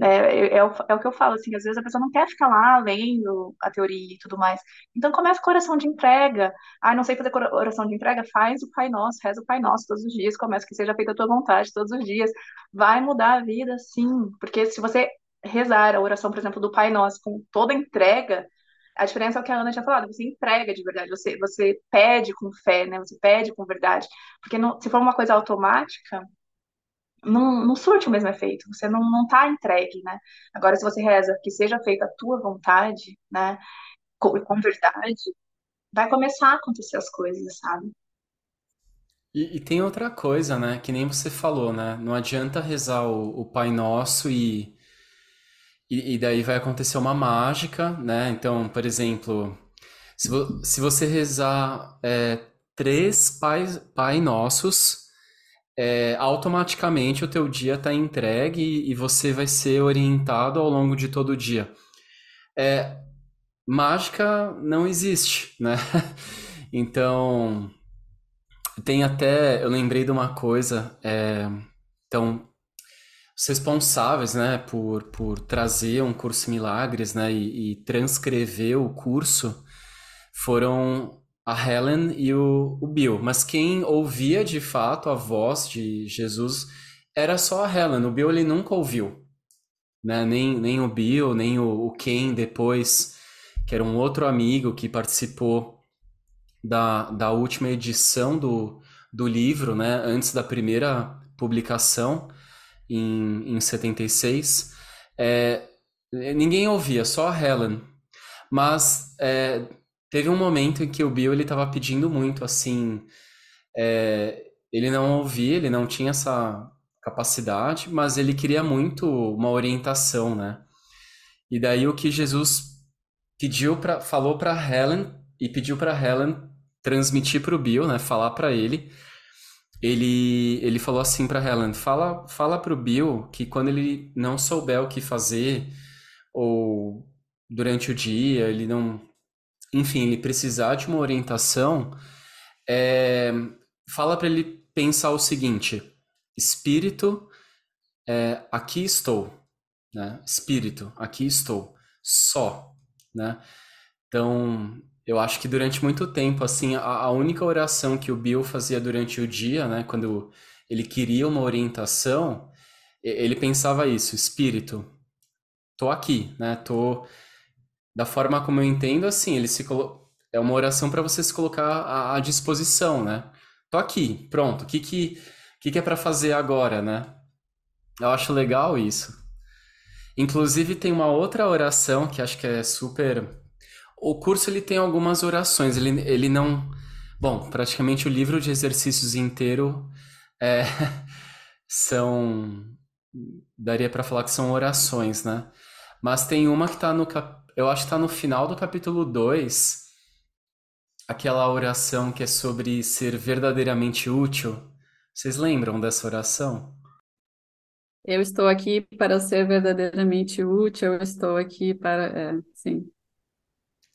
é, é, é, o, é, o, que eu falo, assim, às vezes a pessoa não quer ficar lá lendo a teoria e tudo mais. Então começa com oração de entrega. Ah, não sei fazer oração de entrega? Faz o Pai Nosso, reza o Pai Nosso todos os dias, começa que seja feita a tua vontade todos os dias. Vai mudar a vida, sim. Porque se você rezar a oração, por exemplo, do Pai Nosso com toda entrega, a diferença é o que a Ana tinha falado, você entrega de verdade, você, você pede com fé, né? Você pede com verdade. Porque não, se for uma coisa automática, não, não surte o mesmo efeito, você não, não tá entregue, né? Agora, se você reza que seja feita a tua vontade, né, com, com verdade, vai começar a acontecer as coisas, sabe? E, e, tem outra coisa, né, que nem você falou, né? Não adianta rezar o, o Pai Nosso e, e, e, daí vai acontecer uma mágica, né? Então, por exemplo, se, vo, se você rezar é, três Pai, Pai Nossos é, automaticamente o teu dia está entregue e você vai ser orientado ao longo de todo o dia. É, mágica não existe, né? Então, tem até, eu lembrei de uma coisa, é, então, os responsáveis, né, por, por trazer um curso Milagres, né, e, e transcrever o curso foram a Helen e o, o Bill. Mas quem ouvia de fato a voz de Jesus era só a Helen. O Bill ele nunca ouviu. Né? Nem, nem o Bill, nem o, o Ken depois, que era um outro amigo que participou da, da última edição do, do livro, né? antes da primeira publicação, em, em 76. É, ninguém ouvia, só a Helen. Mas é, Teve um momento em que o Bill ele estava pedindo muito, assim, é, ele não ouvia, ele não tinha essa capacidade, mas ele queria muito uma orientação, né? E daí o que Jesus pediu para, falou para Helen e pediu para Helen transmitir para o Bill, né? Falar para ele. Ele, ele falou assim para Helen: fala, fala para o Bill que quando ele não souber o que fazer ou durante o dia ele não enfim, ele precisar de uma orientação, é, fala para ele pensar o seguinte: espírito, é, aqui estou, né? Espírito, aqui estou, só, né? Então, eu acho que durante muito tempo, assim, a, a única oração que o Bill fazia durante o dia, né, quando ele queria uma orientação, ele pensava isso: espírito, tô aqui, né? Tô da forma como eu entendo, assim, ele se colo... é uma oração para você se colocar à, disposição, né? Tô aqui, pronto. O que que, que, que é para fazer agora, né? Eu acho legal isso. Inclusive tem uma outra oração que acho que é super. O curso ele tem algumas orações. Ele, ele não. Bom, praticamente o livro de exercícios inteiro é... são. Daria para falar que são orações, né? Mas tem uma que está no cap eu acho que tá no final do capítulo 2, aquela oração que é sobre ser verdadeiramente útil. Vocês lembram dessa oração? Eu estou aqui para ser verdadeiramente útil, eu estou aqui para. É, sim.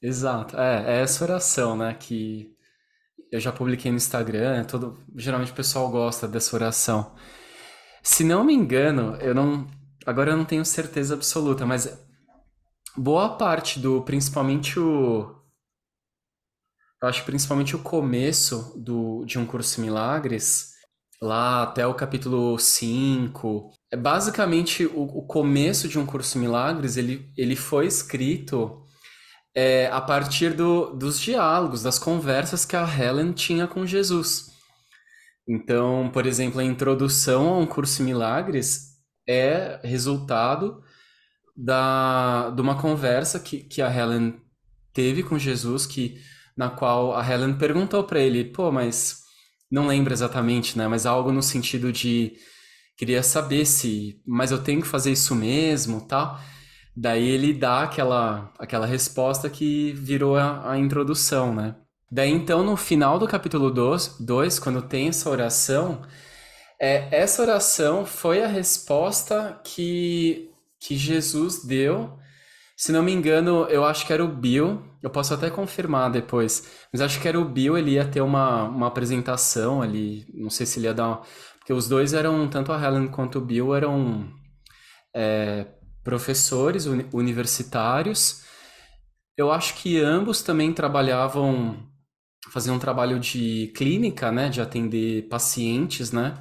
Exato, é, é essa oração, né? Que eu já publiquei no Instagram, todo, geralmente o pessoal gosta dessa oração. Se não me engano, eu não. Agora eu não tenho certeza absoluta, mas boa parte do, principalmente o, eu acho principalmente o começo do, de um curso Milagres, lá até o capítulo 5. É basicamente o, o começo de um curso Milagres, ele, ele foi escrito é, a partir do, dos diálogos, das conversas que a Helen tinha com Jesus. Então, por exemplo, a introdução a um curso Milagres é resultado da, de uma conversa que, que a Helen teve com Jesus, que na qual a Helen perguntou para ele, pô, mas não lembro exatamente, né? Mas algo no sentido de queria saber se, mas eu tenho que fazer isso mesmo, tal. Daí ele dá aquela aquela resposta que virou a, a introdução, né? Daí então no final do capítulo 2, quando tem essa oração, é, essa oração foi a resposta que, que Jesus deu. Se não me engano, eu acho que era o Bill, eu posso até confirmar depois, mas acho que era o Bill, ele ia ter uma, uma apresentação ali, não sei se ele ia dar. Uma... Porque os dois eram, tanto a Helen quanto o Bill eram é, professores uni universitários. Eu acho que ambos também trabalhavam, faziam um trabalho de clínica, né, de atender pacientes, né?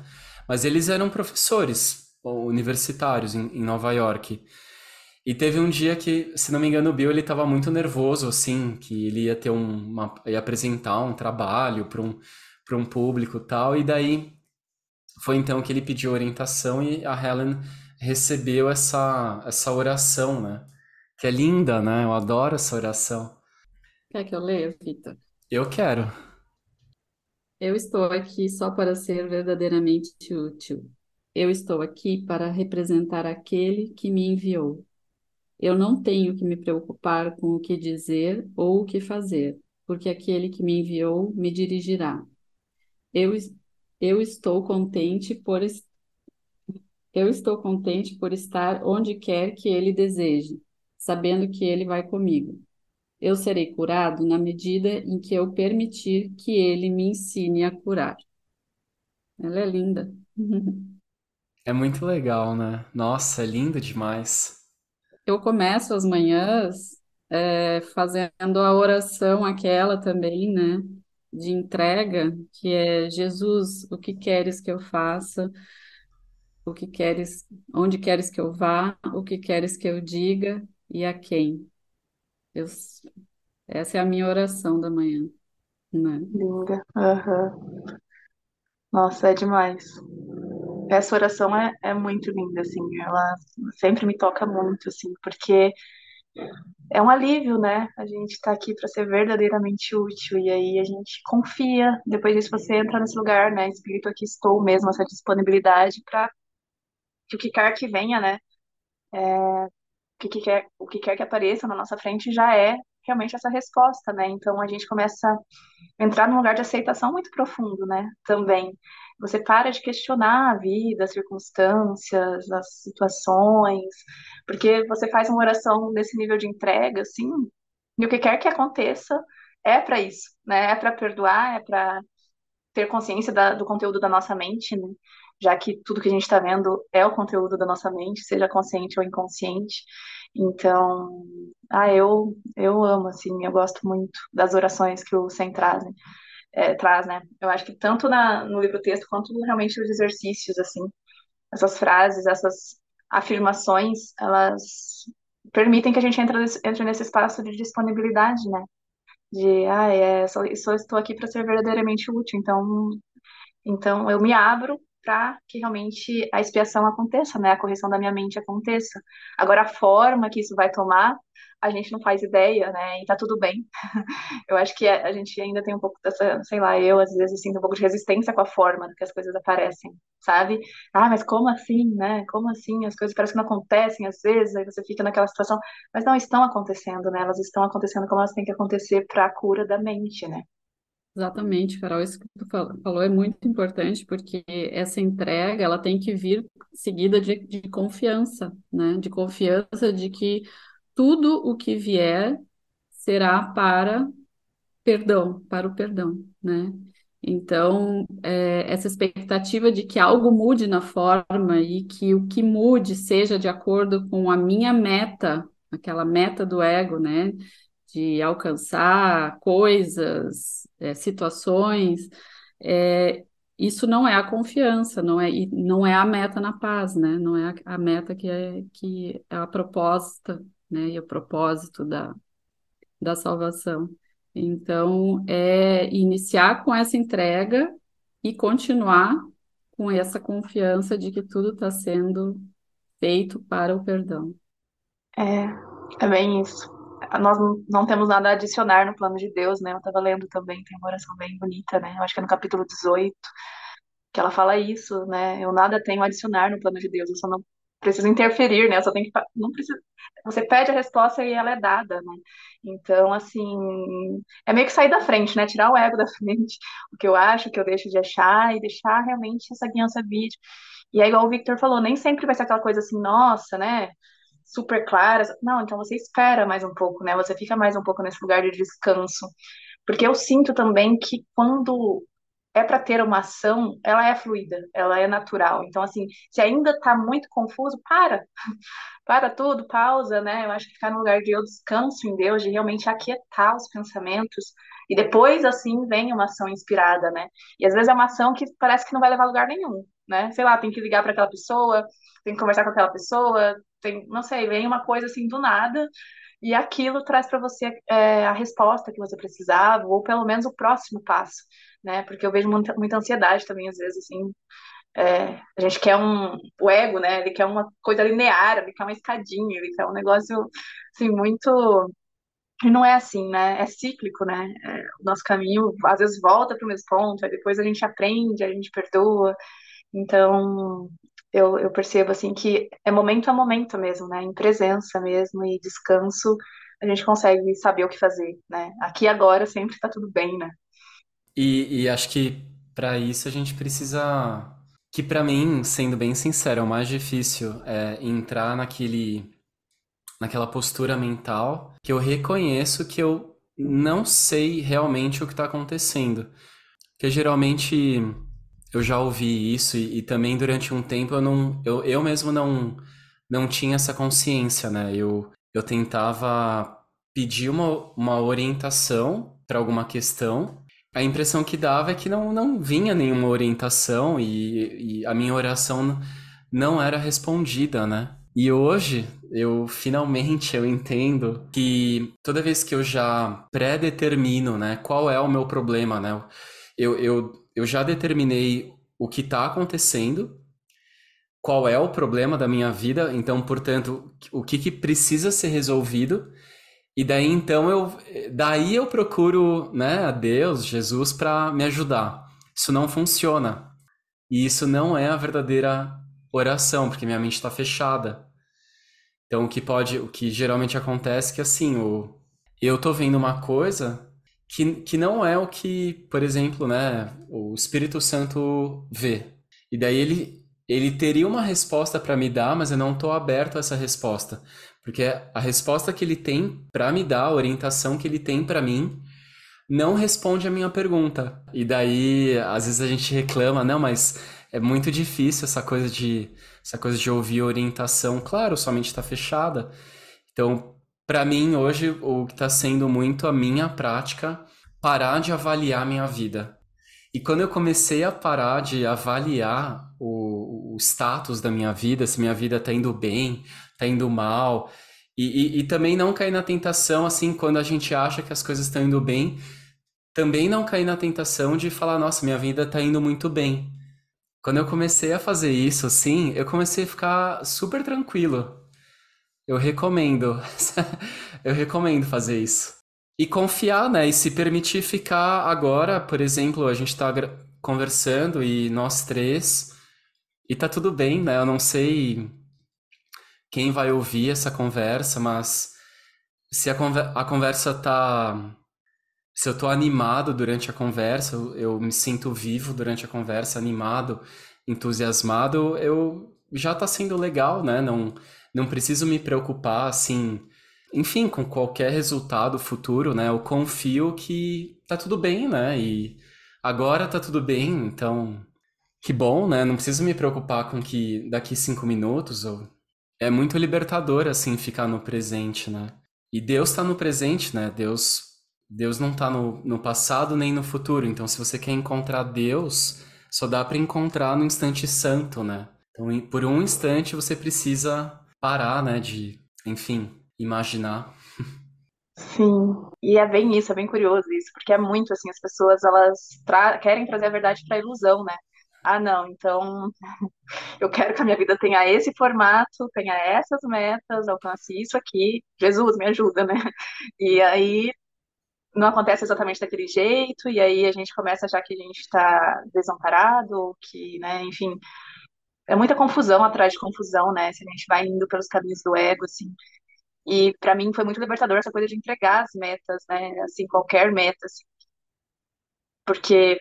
Mas eles eram professores universitários em, em Nova York. E teve um dia que, se não me engano, o Bill ele estava muito nervoso, assim, que ele ia ter um, uma, ia apresentar um trabalho para um, para um público tal, e daí foi então que ele pediu orientação e a Helen recebeu essa, essa oração, né? Que é linda, né? Eu adoro essa oração. Quer que eu leia, Vitor? Eu quero. Eu estou aqui só para ser verdadeiramente útil. Eu estou aqui para representar aquele que me enviou. Eu não tenho que me preocupar com o que dizer ou o que fazer, porque aquele que me enviou me dirigirá. Eu, eu estou contente por eu estou contente por estar onde quer que ele deseje, sabendo que ele vai comigo. Eu serei curado na medida em que eu permitir que ele me ensine a curar. Ela é linda. É muito legal, né? Nossa, é lindo demais. Eu começo as manhãs é, fazendo a oração aquela também, né? De entrega, que é Jesus, o que queres que eu faça? O que queres, onde queres que eu vá? O que queres que eu diga e a quem? Eu, essa é a minha oração da manhã, né? Linda. Aham. Nossa, é demais. Essa oração é, é muito linda, assim. Ela sempre me toca muito, assim, porque é um alívio, né? A gente tá aqui para ser verdadeiramente útil e aí a gente confia. Depois disso você entra nesse lugar, né? Espírito, aqui estou mesmo, essa disponibilidade para que o que quer que venha, né? o que quer, o que quer que apareça na nossa frente já é realmente essa resposta, né? Então a gente começa a entrar num lugar de aceitação muito profundo, né? Também. Você para de questionar a vida, as circunstâncias, as situações, porque você faz uma oração nesse nível de entrega, assim, e o que quer que aconteça é para isso, né? É para perdoar, é para ter consciência da, do conteúdo da nossa mente, né? já que tudo que a gente está vendo é o conteúdo da nossa mente, seja consciente ou inconsciente. Então, ah, eu, eu amo, assim, eu gosto muito das orações que o Sem traz, né? É, traz, né? Eu acho que tanto na, no livro texto quanto realmente os exercícios, assim, essas frases, essas afirmações, elas permitem que a gente entre, entre nesse espaço de disponibilidade, né? De, ah, é, só, só estou aqui para ser verdadeiramente útil, então, então eu me abro para que realmente a expiação aconteça, né? A correção da minha mente aconteça. Agora, a forma que isso vai tomar, a gente não faz ideia, né? E tá tudo bem. Eu acho que a gente ainda tem um pouco dessa, sei lá, eu às vezes sinto um pouco de resistência com a forma que as coisas aparecem, sabe? Ah, mas como assim, né? Como assim? As coisas parecem que não acontecem às vezes, aí você fica naquela situação, mas não estão acontecendo, né? Elas estão acontecendo como elas têm que acontecer para a cura da mente, né? Exatamente, Carol, isso que tu falou é muito importante, porque essa entrega, ela tem que vir seguida de, de confiança, né? De confiança de que tudo o que vier será para perdão, para o perdão, né? Então, é, essa expectativa de que algo mude na forma e que o que mude seja de acordo com a minha meta, aquela meta do ego, né? De alcançar coisas, é, situações, é, isso não é a confiança, não é, não é a meta na paz, né? Não é a, a meta que é, que é a proposta, né? E o propósito da, da salvação. Então, é iniciar com essa entrega e continuar com essa confiança de que tudo está sendo feito para o perdão. É, é bem isso. Nós não temos nada a adicionar no plano de Deus, né? Eu estava lendo também, tem uma oração bem bonita, né? Eu acho que é no capítulo 18, que ela fala isso, né? Eu nada tenho a adicionar no plano de Deus, eu só não preciso interferir, né? Eu só tenho que não precisa, você pede a resposta e ela é dada, né? Então, assim, é meio que sair da frente, né? Tirar o ego da frente, o que eu acho, o que eu deixo de achar e deixar realmente essa guiança vir. E é igual o Victor falou, nem sempre vai ser aquela coisa assim, nossa, né? Super clara. Não, então você espera mais um pouco, né? Você fica mais um pouco nesse lugar de descanso. Porque eu sinto também que quando é para ter uma ação, ela é fluida, ela é natural. Então, assim, se ainda está muito confuso, para. para tudo, pausa, né? Eu acho que ficar no lugar de eu descanso em Deus, de realmente aquietar os pensamentos. E depois, assim, vem uma ação inspirada, né? E às vezes é uma ação que parece que não vai levar a lugar nenhum, né? Sei lá, tem que ligar para aquela pessoa, tem que conversar com aquela pessoa, tem, não sei, vem uma coisa assim do nada e aquilo traz para você é, a resposta que você precisava, ou pelo menos o próximo passo né? Porque eu vejo muita, muita ansiedade também, às vezes, assim. É, a gente quer um. O ego, né? Ele quer uma coisa linear, ele quer uma escadinha, ele quer um negócio, assim, muito. E não é assim, né? É cíclico, né? É, o nosso caminho, às vezes, volta para o mesmo ponto, aí depois a gente aprende, a gente perdoa. Então, eu, eu percebo, assim, que é momento a momento mesmo, né? Em presença mesmo e descanso, a gente consegue saber o que fazer, né? Aqui agora sempre está tudo bem, né? E, e acho que para isso a gente precisa. Que para mim, sendo bem sincero, é o mais difícil é entrar naquele, naquela postura mental que eu reconheço que eu não sei realmente o que está acontecendo. Porque geralmente eu já ouvi isso e, e, também durante um tempo eu não eu, eu mesmo não não tinha essa consciência, né? Eu, eu tentava pedir uma, uma orientação para alguma questão a impressão que dava é que não, não vinha nenhuma orientação e, e a minha oração não era respondida, né? E hoje eu finalmente eu entendo que toda vez que eu já pré-determino, né, qual é o meu problema, né? Eu, eu, eu já determinei o que está acontecendo, qual é o problema da minha vida, então, portanto, o que, que precisa ser resolvido e daí então eu daí eu procuro, né, a Deus, Jesus para me ajudar. Isso não funciona. E isso não é a verdadeira oração, porque minha mente está fechada. Então o que pode, o que geralmente acontece é que assim, o eu tô vendo uma coisa que, que não é o que, por exemplo, né, o Espírito Santo vê. E daí ele ele teria uma resposta para me dar, mas eu não estou aberto a essa resposta. Porque a resposta que ele tem para me dar, a orientação que ele tem para mim, não responde a minha pergunta. E daí, às vezes a gente reclama, não, mas é muito difícil essa coisa de essa coisa de ouvir orientação. Claro, sua mente está fechada. Então, para mim hoje o que está sendo muito a minha prática parar de avaliar minha vida. E quando eu comecei a parar de avaliar o, o status da minha vida, se minha vida está indo bem, tá indo mal. E, e, e, também não cair na tentação, assim, quando a gente acha que as coisas estão indo bem, também não cair na tentação de falar, nossa, minha vida tá indo muito bem. Quando eu comecei a fazer isso, assim, eu comecei a ficar super tranquilo. Eu recomendo. eu recomendo fazer isso. E confiar, né? E se permitir ficar agora, por exemplo, a gente tá conversando e nós três, e tá tudo bem, né? Eu não sei quem vai ouvir essa conversa, mas se a, conver a conversa tá. Se eu tô animado durante a conversa, eu me sinto vivo durante a conversa, animado, entusiasmado, eu já tá sendo legal, né? Não, não preciso me preocupar, assim, enfim, com qualquer resultado futuro, né? Eu confio que tá tudo bem, né? E agora tá tudo bem, então que bom, né? Não preciso me preocupar com que daqui cinco minutos ou é muito libertador, assim, ficar no presente, né? E Deus está no presente, né? Deus, Deus não está no, no passado nem no futuro. Então, se você quer encontrar Deus, só dá para encontrar no instante santo, né? Então, por um instante você precisa parar, né, de, enfim, imaginar. Sim, e é bem isso, é bem curioso isso, porque é muito assim, as pessoas elas tra querem trazer a verdade para a ilusão, né? Ah, não, então eu quero que a minha vida tenha esse formato, tenha essas metas, alcance isso aqui. Jesus, me ajuda, né? E aí não acontece exatamente daquele jeito, e aí a gente começa a achar que a gente está desamparado, que, né, enfim, é muita confusão atrás de confusão, né? Se a gente vai indo pelos caminhos do ego, assim. E para mim foi muito libertador essa coisa de entregar as metas, né? Assim, qualquer meta, assim. Porque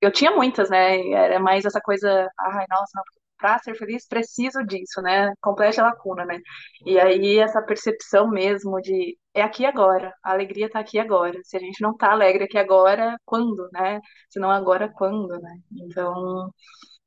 eu tinha muitas, né? Era mais essa coisa, ai, nossa, para ser feliz preciso disso, né? Complete a lacuna, né? E aí essa percepção mesmo de é aqui agora, a alegria tá aqui agora. Se a gente não tá alegre aqui agora, quando, né? Se não agora, quando, né? Então,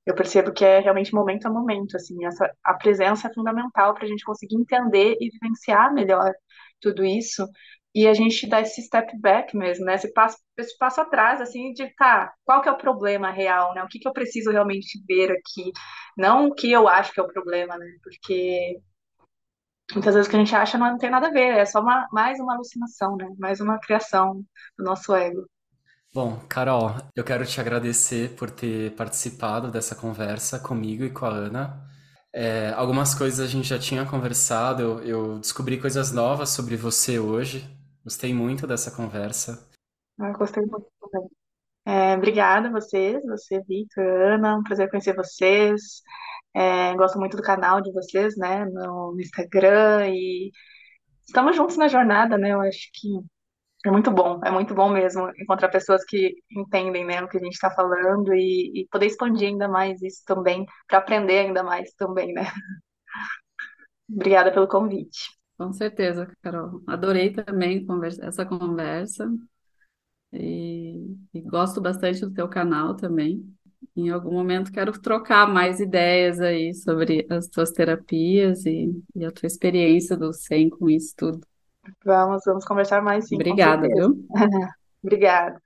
eu percebo que é realmente momento a momento, assim, essa, a presença é fundamental para a gente conseguir entender e vivenciar melhor tudo isso e a gente dá esse step back mesmo, né? Esse passo, esse passo atrás, assim, de tá, qual que é o problema real, né? O que que eu preciso realmente ver aqui, não o que eu acho que é o problema, né? Porque muitas vezes o que a gente acha não tem nada a ver, é só uma, mais uma alucinação, né? Mais uma criação do nosso ego. Bom, Carol, eu quero te agradecer por ter participado dessa conversa comigo e com a Ana. É, algumas coisas a gente já tinha conversado, eu, eu, descobri coisas novas sobre você hoje. Gostei muito dessa conversa. Ah, gostei muito também. É, obrigada a vocês, você, Victor, Ana, um prazer conhecer vocês. É, gosto muito do canal de vocês, né, no, no Instagram e estamos juntos na jornada, né? Eu acho que é muito bom, é muito bom mesmo encontrar pessoas que entendem, né, o que a gente está falando e, e, poder expandir ainda mais isso também, para aprender ainda mais também, né? Obrigada pelo convite. Com certeza, Carol. Adorei também conversa, essa conversa e, e gosto bastante do teu canal também. Em algum momento quero trocar mais ideias aí sobre as tuas terapias e, e a tua experiência do SEM com isso tudo. Vamos, vamos conversar mais sim. Obrigada, viu? Obrigada.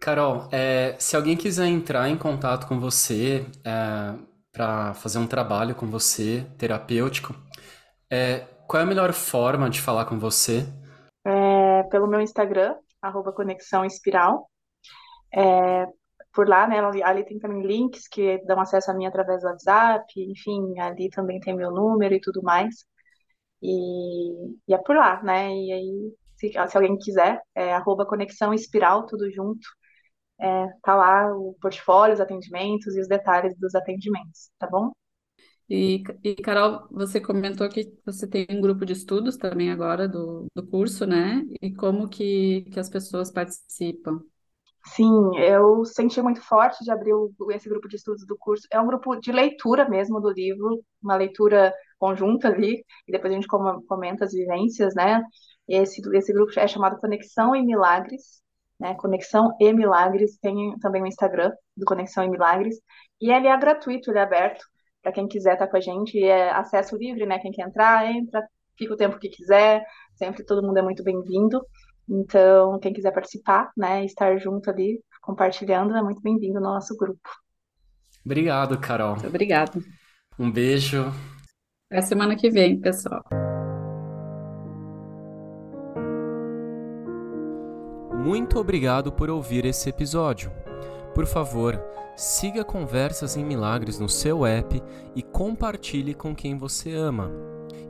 Carol, é, se alguém quiser entrar em contato com você é, para fazer um trabalho com você, terapêutico, é, qual é a melhor forma de falar com você? É, pelo meu Instagram, arroba Conexão Espiral. É, por lá, né, ali tem também links que dão acesso a mim através do WhatsApp, enfim, ali também tem meu número e tudo mais. E, e é por lá, né? E aí, se, se alguém quiser, é arroba Conexão Espiral, tudo junto. É, tá lá o portfólio, os atendimentos e os detalhes dos atendimentos, tá bom? E, e, Carol, você comentou que você tem um grupo de estudos também agora do, do curso, né? E como que, que as pessoas participam? Sim, eu senti muito forte de abrir o, esse grupo de estudos do curso. É um grupo de leitura mesmo do livro, uma leitura conjunta ali, e depois a gente comenta as vivências, né? Esse, esse grupo é chamado Conexão e Milagres, né? Conexão e Milagres, tem também o Instagram do Conexão e Milagres, e ele é gratuito, ele é aberto para quem quiser estar tá com a gente, é acesso livre, né? Quem quer entrar, entra, fica o tempo que quiser, sempre todo mundo é muito bem-vindo. Então, quem quiser participar, né, estar junto ali, compartilhando, é muito bem-vindo no nosso grupo. Obrigado, Carol. Muito obrigado. Um beijo. Até semana que vem, pessoal. Muito obrigado por ouvir esse episódio. Por favor, siga Conversas em Milagres no seu app e compartilhe com quem você ama.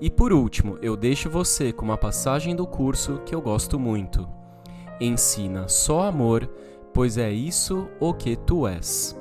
E por último, eu deixo você com uma passagem do curso que eu gosto muito. Ensina só amor, pois é isso o que tu és.